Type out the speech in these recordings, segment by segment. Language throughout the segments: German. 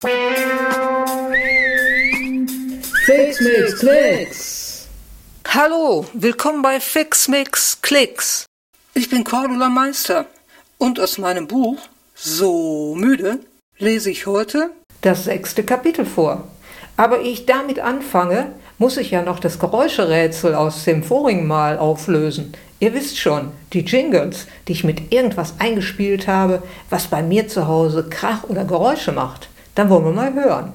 Fix Mix Klicks. Hallo, willkommen bei Fix Mix Klicks. Ich bin Cordula Meister und aus meinem Buch So müde lese ich heute das sechste Kapitel vor. Aber ich damit anfange, muss ich ja noch das Geräuscherätsel aus dem vorigen Mal auflösen. Ihr wisst schon, die Jingles, die ich mit irgendwas eingespielt habe, was bei mir zu Hause Krach oder Geräusche macht. Dann wollen wir mal hören.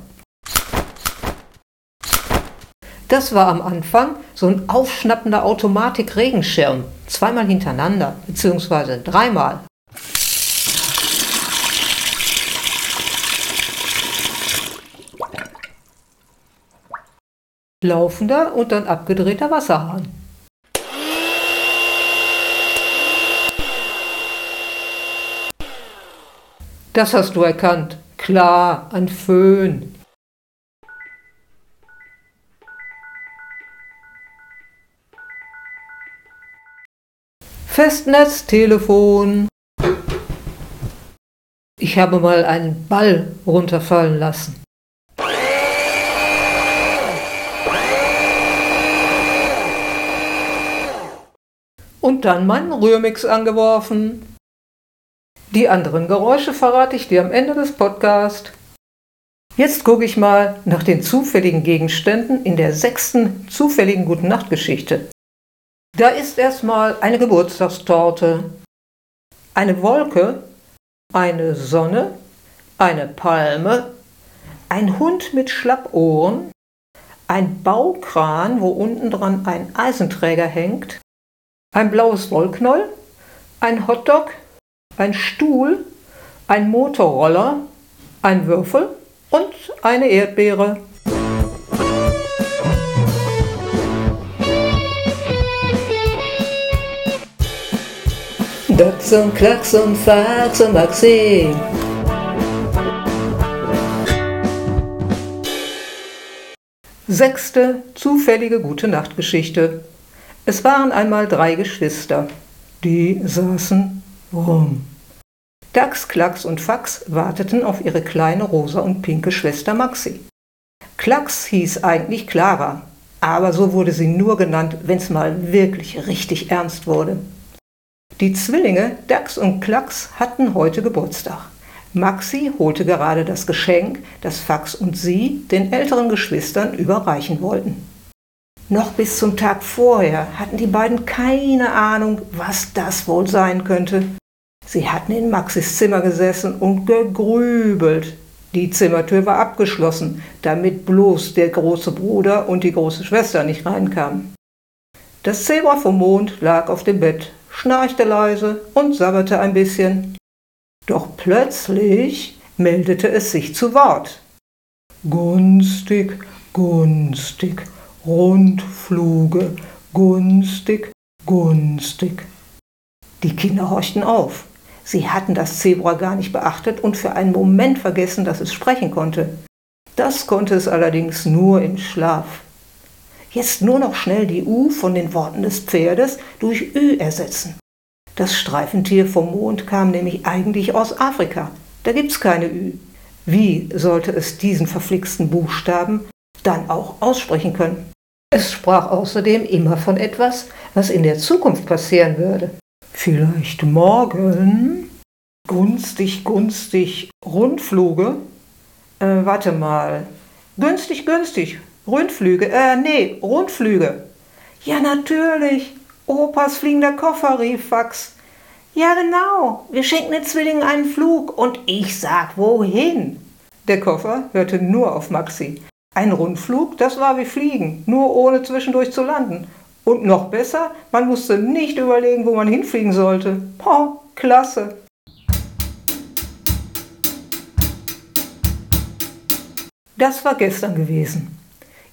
Das war am Anfang so ein aufschnappender Automatik-Regenschirm. Zweimal hintereinander, beziehungsweise dreimal. Laufender und dann abgedrehter Wasserhahn. Das hast du erkannt. Klar, ein Föhn. Festnetztelefon. Ich habe mal einen Ball runterfallen lassen. Und dann meinen Rührmix angeworfen. Die anderen Geräusche verrate ich dir am Ende des Podcasts. Jetzt gucke ich mal nach den zufälligen Gegenständen in der sechsten zufälligen Guten Nacht Geschichte. Da ist erstmal eine Geburtstagstorte, eine Wolke, eine Sonne, eine Palme, ein Hund mit Schlappohren, ein Baukran, wo unten dran ein Eisenträger hängt, ein blaues Wollknoll, ein Hotdog ein Stuhl, ein Motorroller, ein Würfel und eine Erdbeere. Dachs und Klacks und Fax und Maxi. Sechste zufällige gute Nachtgeschichte. Es waren einmal drei Geschwister. Die saßen rum. Dax, Klacks und Fax warteten auf ihre kleine rosa und pinke Schwester Maxi. Klacks hieß eigentlich Clara, aber so wurde sie nur genannt, wenn's mal wirklich richtig ernst wurde. Die Zwillinge Dax und Klacks hatten heute Geburtstag. Maxi holte gerade das Geschenk, das Fax und sie den älteren Geschwistern überreichen wollten. Noch bis zum Tag vorher hatten die beiden keine Ahnung, was das wohl sein könnte. Sie hatten in Maxis Zimmer gesessen und gegrübelt. Die Zimmertür war abgeschlossen, damit bloß der große Bruder und die große Schwester nicht reinkamen. Das Zebra vom Mond lag auf dem Bett, schnarchte leise und sabberte ein bisschen. Doch plötzlich meldete es sich zu Wort. Gunstig, gunstig, Rundfluge, gunstig, gunstig. Die Kinder horchten auf. Sie hatten das Zebra gar nicht beachtet und für einen Moment vergessen, dass es sprechen konnte. Das konnte es allerdings nur im Schlaf. Jetzt nur noch schnell die U von den Worten des Pferdes durch Ü ersetzen. Das Streifentier vom Mond kam nämlich eigentlich aus Afrika. Da gibt's keine Ü. Wie sollte es diesen verflixten Buchstaben dann auch aussprechen können? Es sprach außerdem immer von etwas, was in der Zukunft passieren würde. Vielleicht morgen? Günstig, günstig, Rundfluge? Äh, warte mal. Günstig, günstig, Rundflüge, äh, nee, Rundflüge. Ja, natürlich. Opas fliegender Koffer, rief Fax. Ja, genau. Wir schenken den Zwillingen einen Flug und ich sag wohin. Der Koffer hörte nur auf Maxi. Ein Rundflug, das war wie Fliegen, nur ohne zwischendurch zu landen. Und noch besser, man musste nicht überlegen, wo man hinfliegen sollte. Oh, klasse. Das war gestern gewesen.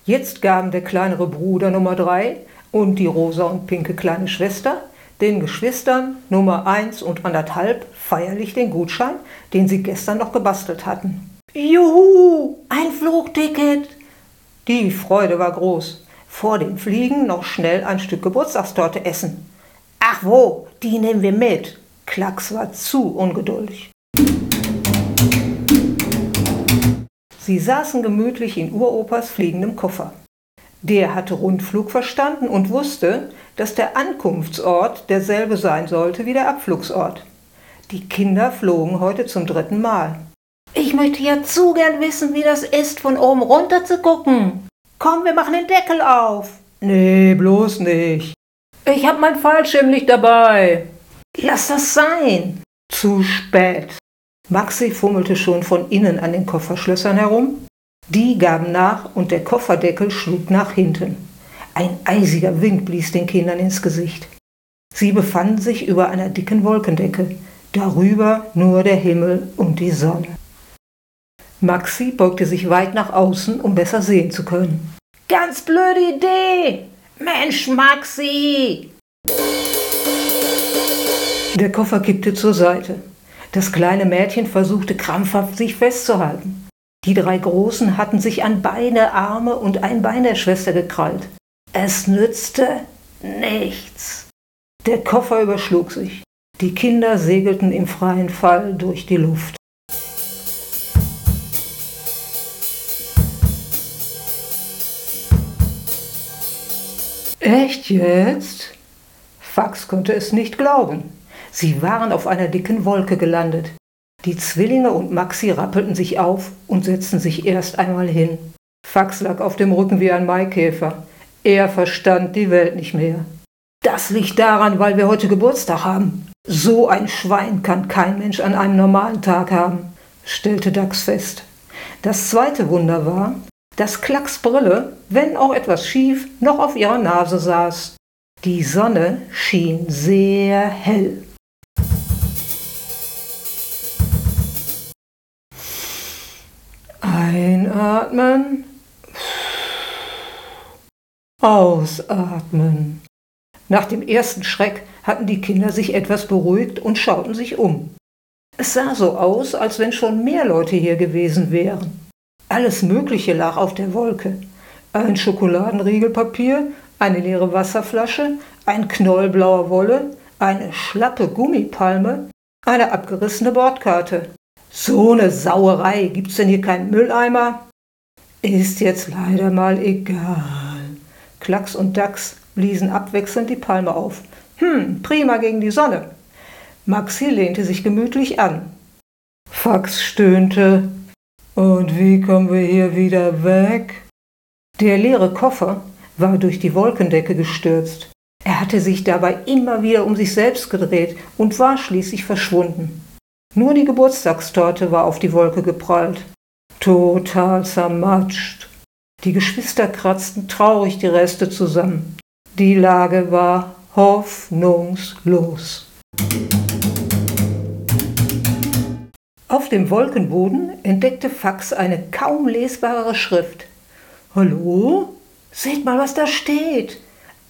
Jetzt gaben der kleinere Bruder Nummer 3 und die rosa und pinke kleine Schwester den Geschwistern Nummer 1 und anderthalb feierlich den Gutschein, den sie gestern noch gebastelt hatten. Juhu, ein Flugticket! Die Freude war groß vor dem Fliegen noch schnell ein Stück Geburtstagstorte essen. Ach wo, die nehmen wir mit. Klacks war zu ungeduldig. Sie saßen gemütlich in Uropas fliegendem Koffer. Der hatte Rundflug verstanden und wusste, dass der Ankunftsort derselbe sein sollte wie der Abflugsort. Die Kinder flogen heute zum dritten Mal. Ich möchte ja zu gern wissen, wie das ist, von oben runter zu gucken. Komm, wir machen den Deckel auf. Nee, bloß nicht. Ich hab mein Fallschirm nicht dabei. Lass das sein. Zu spät. Maxi fummelte schon von innen an den Kofferschlössern herum. Die gaben nach und der Kofferdeckel schlug nach hinten. Ein eisiger Wind blies den Kindern ins Gesicht. Sie befanden sich über einer dicken Wolkendecke, darüber nur der Himmel und die Sonne. Maxi beugte sich weit nach außen, um besser sehen zu können. Ganz blöde Idee! Mensch, Maxi! Der Koffer kippte zur Seite. Das kleine Mädchen versuchte krampfhaft, sich festzuhalten. Die drei Großen hatten sich an beide Arme und ein Bein der Schwester gekrallt. Es nützte nichts. Der Koffer überschlug sich. Die Kinder segelten im freien Fall durch die Luft. Echt jetzt? Fax konnte es nicht glauben. Sie waren auf einer dicken Wolke gelandet. Die Zwillinge und Maxi rappelten sich auf und setzten sich erst einmal hin. Fax lag auf dem Rücken wie ein Maikäfer. Er verstand die Welt nicht mehr. Das liegt daran, weil wir heute Geburtstag haben. So ein Schwein kann kein Mensch an einem normalen Tag haben, stellte Dax fest. Das zweite Wunder war, dass Klacks Brille, wenn auch etwas schief, noch auf ihrer Nase saß. Die Sonne schien sehr hell. Einatmen. Ausatmen. Nach dem ersten Schreck hatten die Kinder sich etwas beruhigt und schauten sich um. Es sah so aus, als wenn schon mehr Leute hier gewesen wären. Alles Mögliche lag auf der Wolke. Ein Schokoladenriegelpapier, eine leere Wasserflasche, ein Knoll blauer Wolle, eine schlappe Gummipalme, eine abgerissene Bordkarte. So eine Sauerei. Gibt's denn hier keinen Mülleimer? Ist jetzt leider mal egal. Klacks und Dachs bliesen abwechselnd die Palme auf. Hm, prima gegen die Sonne. Maxi lehnte sich gemütlich an. Fax stöhnte. Und wie kommen wir hier wieder weg? Der leere Koffer war durch die Wolkendecke gestürzt. Er hatte sich dabei immer wieder um sich selbst gedreht und war schließlich verschwunden. Nur die Geburtstagstorte war auf die Wolke geprallt. Total zermatscht. Die Geschwister kratzten traurig die Reste zusammen. Die Lage war hoffnungslos. Auf dem Wolkenboden entdeckte Fax eine kaum lesbare Schrift. Hallo? Seht mal, was da steht.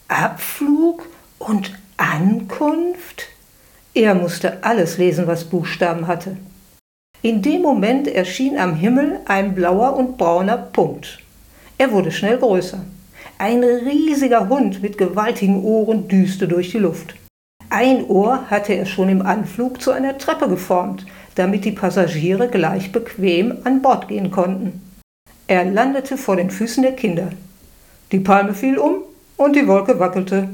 Abflug und Ankunft? Er musste alles lesen, was Buchstaben hatte. In dem Moment erschien am Himmel ein blauer und brauner Punkt. Er wurde schnell größer. Ein riesiger Hund mit gewaltigen Ohren düste durch die Luft. Ein Ohr hatte er schon im Anflug zu einer Treppe geformt, damit die Passagiere gleich bequem an Bord gehen konnten. Er landete vor den Füßen der Kinder. Die Palme fiel um und die Wolke wackelte.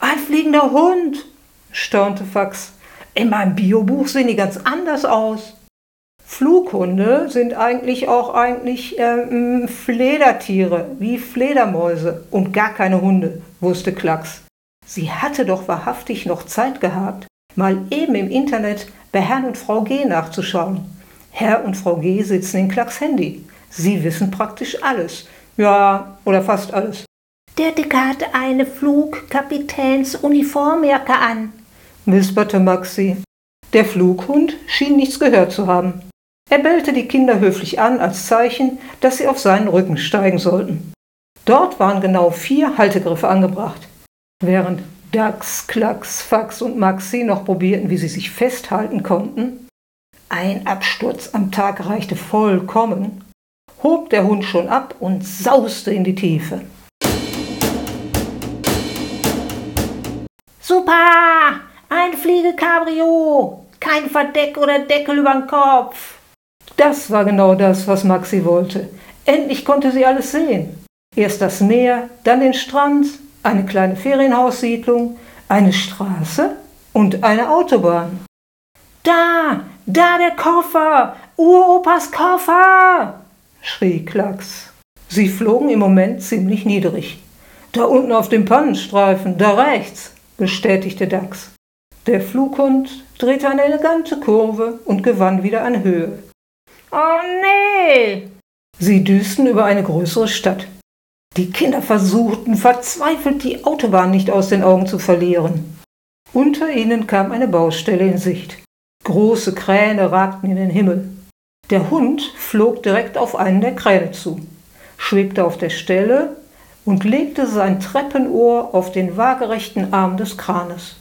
Ein fliegender Hund, staunte Fax. In meinem Biobuch sehen die ganz anders aus. Flughunde sind eigentlich auch eigentlich äh, Fledertiere, wie Fledermäuse und gar keine Hunde, wusste Klacks. Sie hatte doch wahrhaftig noch Zeit gehabt, mal eben im Internet bei Herrn und Frau G nachzuschauen. Herr und Frau G sitzen in Klacks Handy. Sie wissen praktisch alles. Ja, oder fast alles. Der Dicke hat eine Flugkapitänsuniformjacke an, wisperte Maxi. Der Flughund schien nichts gehört zu haben. Er bellte die Kinder höflich an als Zeichen, dass sie auf seinen Rücken steigen sollten. Dort waren genau vier Haltegriffe angebracht. Während Dax, Klacks, Fax und Maxi noch probierten, wie sie sich festhalten konnten, ein Absturz am Tag reichte vollkommen, hob der Hund schon ab und sauste in die Tiefe. Super! Ein Fliegecabrio! Kein Verdeck oder Deckel übern Kopf! Das war genau das, was Maxi wollte. Endlich konnte sie alles sehen. Erst das Meer, dann den Strand, eine kleine Ferienhaussiedlung, eine Straße und eine Autobahn. Da, da der Koffer, Uropas Koffer, schrie Klacks. Sie flogen im Moment ziemlich niedrig. Da unten auf dem Pannenstreifen, da rechts, bestätigte Dax. Der Flughund drehte eine elegante Kurve und gewann wieder an Höhe. Oh nee! Sie düsten über eine größere Stadt. Die Kinder versuchten verzweifelt, die Autobahn nicht aus den Augen zu verlieren. Unter ihnen kam eine Baustelle in Sicht. Große Kräne ragten in den Himmel. Der Hund flog direkt auf einen der Kräne zu, schwebte auf der Stelle und legte sein Treppenohr auf den waagerechten Arm des Kranes.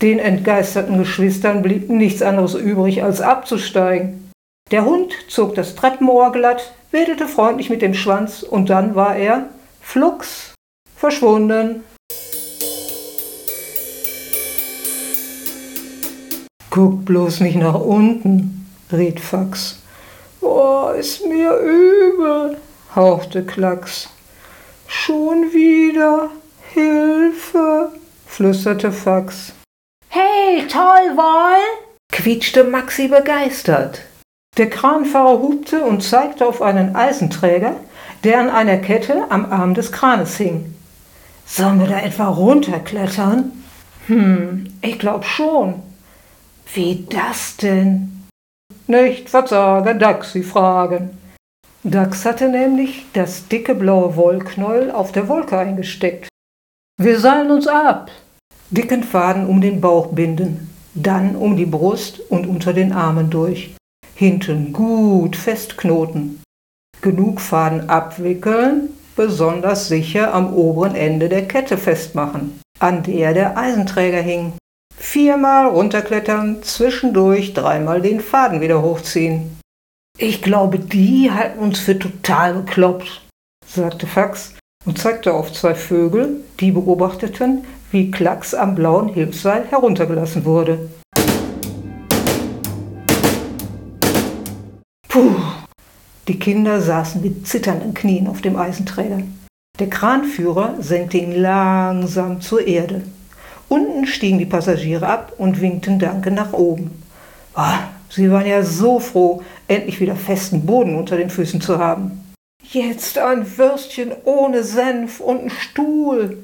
Den entgeisterten Geschwistern blieb nichts anderes übrig, als abzusteigen. Der Hund zog das Treppenohr glatt, wedelte freundlich mit dem Schwanz und dann war er, flugs, verschwunden. Guck bloß nicht nach unten, riet Fax. Oh, ist mir übel, hauchte Klacks. Schon wieder Hilfe, flüsterte Fax. Hey, toll, Woll! quietschte Maxi begeistert. Der Kranfahrer hupte und zeigte auf einen Eisenträger, der an einer Kette am Arm des Kranes hing. Sollen wir da etwa runterklettern? Hm, ich glaub schon. Wie das denn? Nicht verzagen, Dax, Sie fragen. Dax hatte nämlich das dicke blaue Wollknäuel auf der Wolke eingesteckt. Wir seilen uns ab. Dicken Faden um den Bauch binden, dann um die Brust und unter den Armen durch. Hinten gut festknoten. Genug Faden abwickeln, besonders sicher am oberen Ende der Kette festmachen, an der der Eisenträger hing. Viermal runterklettern, zwischendurch dreimal den Faden wieder hochziehen. Ich glaube, die halten uns für total bekloppt, sagte Fax und zeigte auf zwei Vögel, die beobachteten, wie Klacks am blauen Hilfsseil heruntergelassen wurde. Puh! Die Kinder saßen mit zitternden Knien auf dem Eisenträger. Der Kranführer senkte ihn langsam zur Erde. Unten stiegen die Passagiere ab und winkten Danke nach oben. Oh, sie waren ja so froh, endlich wieder festen Boden unter den Füßen zu haben. Jetzt ein Würstchen ohne Senf und ein Stuhl,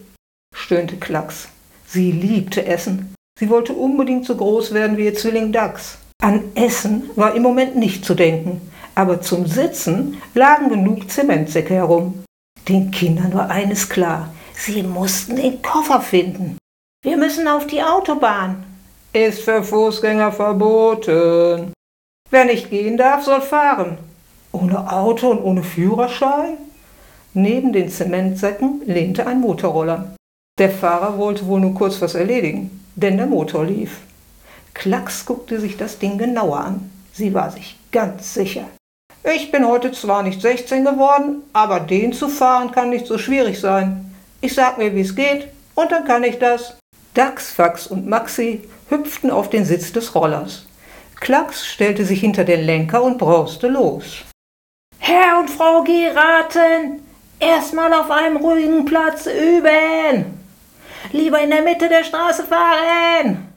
stöhnte Klacks. Sie liebte Essen. Sie wollte unbedingt so groß werden wie ihr Zwilling Dax. An Essen war im Moment nicht zu denken, aber zum Sitzen lagen genug Zementsäcke herum. Den Kindern war eines klar, sie mussten den Koffer finden. Wir müssen auf die Autobahn. Ist für Fußgänger verboten. Wer nicht gehen darf, soll fahren. Ohne Auto und ohne Führerschein? Neben den Zementsäcken lehnte ein Motorroller. Der Fahrer wollte wohl nur kurz was erledigen, denn der Motor lief. Klacks guckte sich das Ding genauer an. Sie war sich ganz sicher. Ich bin heute zwar nicht 16 geworden, aber den zu fahren kann nicht so schwierig sein. Ich sag mir, wie es geht, und dann kann ich das. Dax, Fax und Maxi hüpften auf den Sitz des Rollers. Klacks stellte sich hinter den Lenker und brauste los. Herr und Frau Geraten, erstmal auf einem ruhigen Platz üben. Lieber in der Mitte der Straße fahren.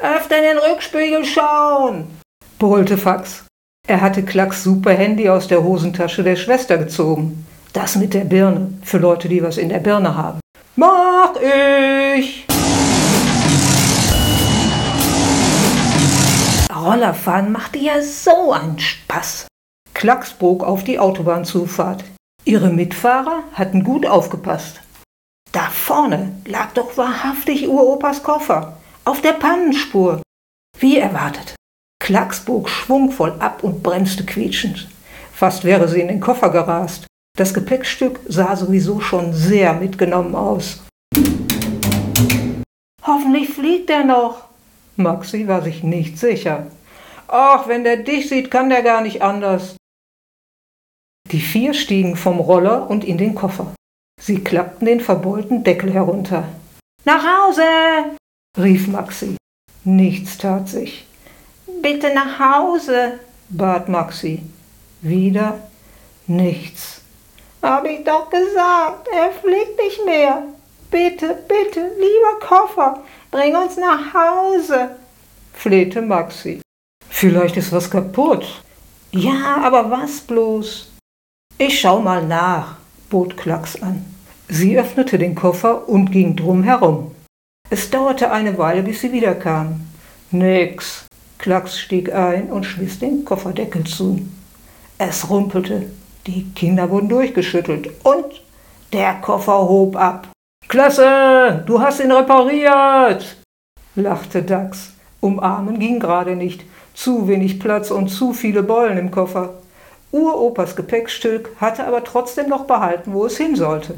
Öfter in den Rückspiegel schauen, brüllte Fax. Er hatte Klacks super Handy aus der Hosentasche der Schwester gezogen. Das mit der Birne, für Leute, die was in der Birne haben. Mach ich! Rollerfahren machte ja so einen Spaß. Klacks bog auf die Autobahnzufahrt. Ihre Mitfahrer hatten gut aufgepasst. Da vorne lag doch wahrhaftig Uropas Koffer, auf der Pannenspur. Wie erwartet. Klacks bog schwungvoll ab und bremste quietschend. Fast wäre sie in den Koffer gerast. Das Gepäckstück sah sowieso schon sehr mitgenommen aus. Hoffentlich fliegt er noch. Maxi war sich nicht sicher. Ach, wenn der dich sieht, kann der gar nicht anders. Die vier stiegen vom Roller und in den Koffer. Sie klappten den verbeulten Deckel herunter. Nach Hause! rief Maxi. Nichts tat sich. Bitte nach Hause, bat Maxi. Wieder nichts. Hab ich doch gesagt, er fliegt nicht mehr. Bitte, bitte, lieber Koffer, bring uns nach Hause, flehte Maxi. Vielleicht ist was kaputt. Ja, aber was bloß? Ich schau mal nach, bot Klacks an. Sie öffnete den Koffer und ging drum herum. Es dauerte eine Weile, bis sie wiederkam. Nix. Klacks stieg ein und schmiss den Kofferdeckel zu. Es rumpelte. Die Kinder wurden durchgeschüttelt und der Koffer hob ab. Klasse, du hast ihn repariert, lachte Dax. Umarmen ging gerade nicht. Zu wenig Platz und zu viele Bollen im Koffer. Uropas Gepäckstück hatte aber trotzdem noch behalten, wo es hin sollte.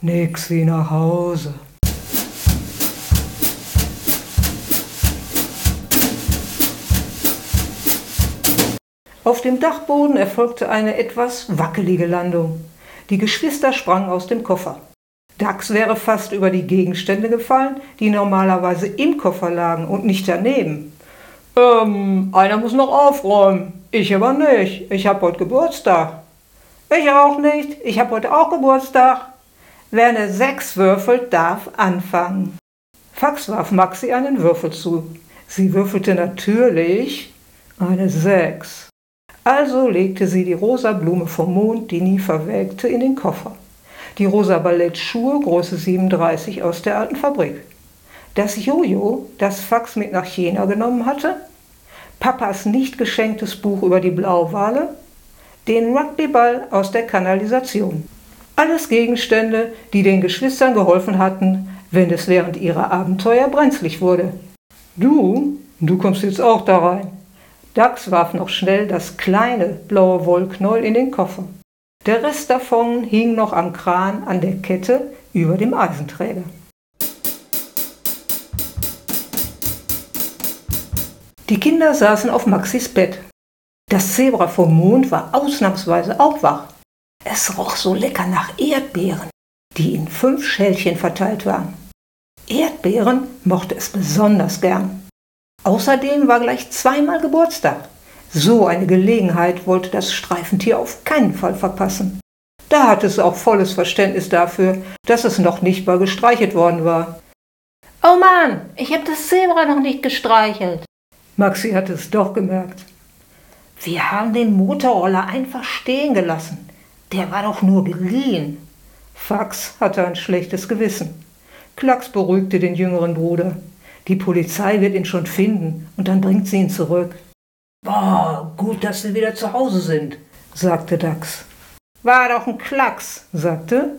Nix wie nach Hause. Auf dem Dachboden erfolgte eine etwas wackelige Landung. Die Geschwister sprangen aus dem Koffer. Dax wäre fast über die Gegenstände gefallen, die normalerweise im Koffer lagen und nicht daneben. Ähm, einer muss noch aufräumen. Ich aber nicht. Ich habe heute Geburtstag. Ich auch nicht. Ich habe heute auch Geburtstag. Wer eine Sechs würfelt, darf anfangen. Fax warf Maxi einen Würfel zu. Sie würfelte natürlich eine Sechs. Also legte sie die rosa Blume vom Mond, die nie verwelkte, in den Koffer. Die rosa Ballettschuhe, Größe 37 aus der alten Fabrik. Das Jojo, das Fax mit nach China genommen hatte, Papas nicht geschenktes Buch über die Blauwale, den Rugbyball aus der Kanalisation. Alles Gegenstände, die den Geschwistern geholfen hatten, wenn es während ihrer Abenteuer brenzlig wurde. Du, du kommst jetzt auch da rein. Dax warf noch schnell das kleine blaue Wollknäuel in den Koffer. Der Rest davon hing noch am Kran an der Kette über dem Eisenträger. Die Kinder saßen auf Maxis Bett. Das Zebra vom Mond war ausnahmsweise auch wach. Es roch so lecker nach Erdbeeren, die in fünf Schälchen verteilt waren. Erdbeeren mochte es besonders gern. Außerdem war gleich zweimal Geburtstag. So eine Gelegenheit wollte das Streifentier auf keinen Fall verpassen. Da hatte es auch volles Verständnis dafür, dass es noch nicht mal gestreichelt worden war. Oh Mann, ich habe das Zebra noch nicht gestreichelt. Maxi hatte es doch gemerkt. Wir haben den Motorroller einfach stehen gelassen. Der war doch nur geliehen. Fax hatte ein schlechtes Gewissen. Klacks beruhigte den jüngeren Bruder. Die Polizei wird ihn schon finden und dann bringt sie ihn zurück. Boah, gut, dass Sie wieder zu Hause sind, sagte Dax. War doch ein Klacks, sagte.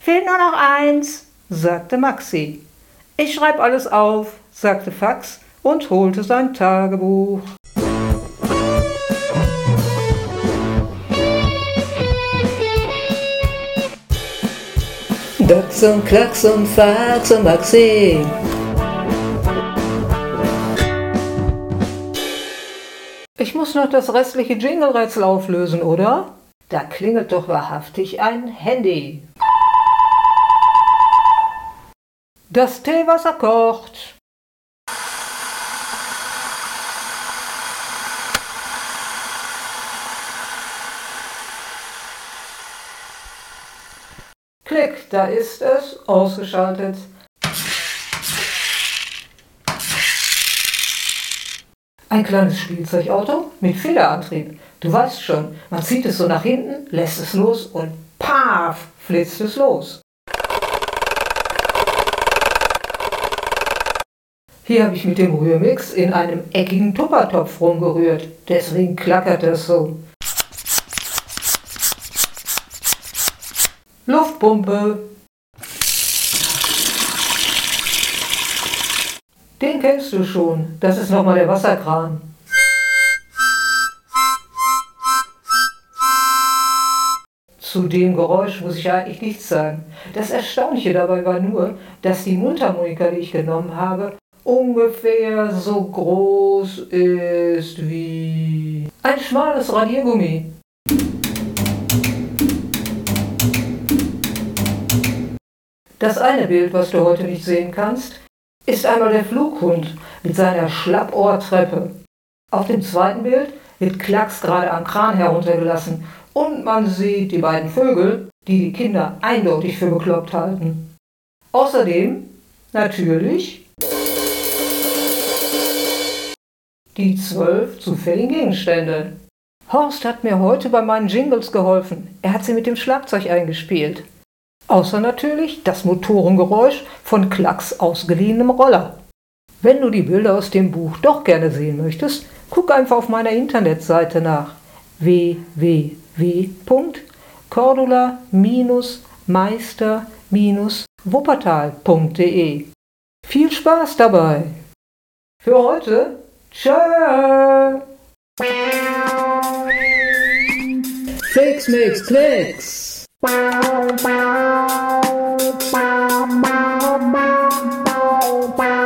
Fehlt nur noch eins, sagte Maxi. Ich schreib alles auf, sagte Fax und holte sein Tagebuch. Dax und Klacks und Fax und Maxi. Ich muss noch das restliche Jingle-Rätsel auflösen, oder? Da klingelt doch wahrhaftig ein Handy. Das Teewasser kocht. Klick, da ist es, ausgeschaltet. Ein kleines Spielzeugauto mit Federantrieb. Du weißt schon, man zieht es so nach hinten, lässt es los und paf, flitzt es los. Hier habe ich mit dem Rührmix in einem eckigen Tuppertopf rumgerührt. Deswegen klackert das so. Luftpumpe. Den kennst du schon. Das ist nochmal der Wasserkran. Zu dem Geräusch muss ich eigentlich nichts sagen. Das Erstaunliche dabei war nur, dass die Mundharmonika, die ich genommen habe, ungefähr so groß ist wie ein schmales Radiergummi. Das eine Bild, was du heute nicht sehen kannst, ist einmal der Flughund mit seiner Schlappohrtreppe. Auf dem zweiten Bild wird Klacks gerade am Kran heruntergelassen und man sieht die beiden Vögel, die die Kinder eindeutig für bekloppt halten. Außerdem natürlich die zwölf zufälligen Gegenstände. Horst hat mir heute bei meinen Jingles geholfen. Er hat sie mit dem Schlagzeug eingespielt. Außer natürlich das Motorengeräusch von Klacks ausgeliehenem Roller. Wenn du die Bilder aus dem Buch doch gerne sehen möchtest, guck einfach auf meiner Internetseite nach www.cordula-meister-wuppertal.de. Viel Spaß dabei! Für heute, tschö! Fix Mix Klicks. bao bao bao bao bao bao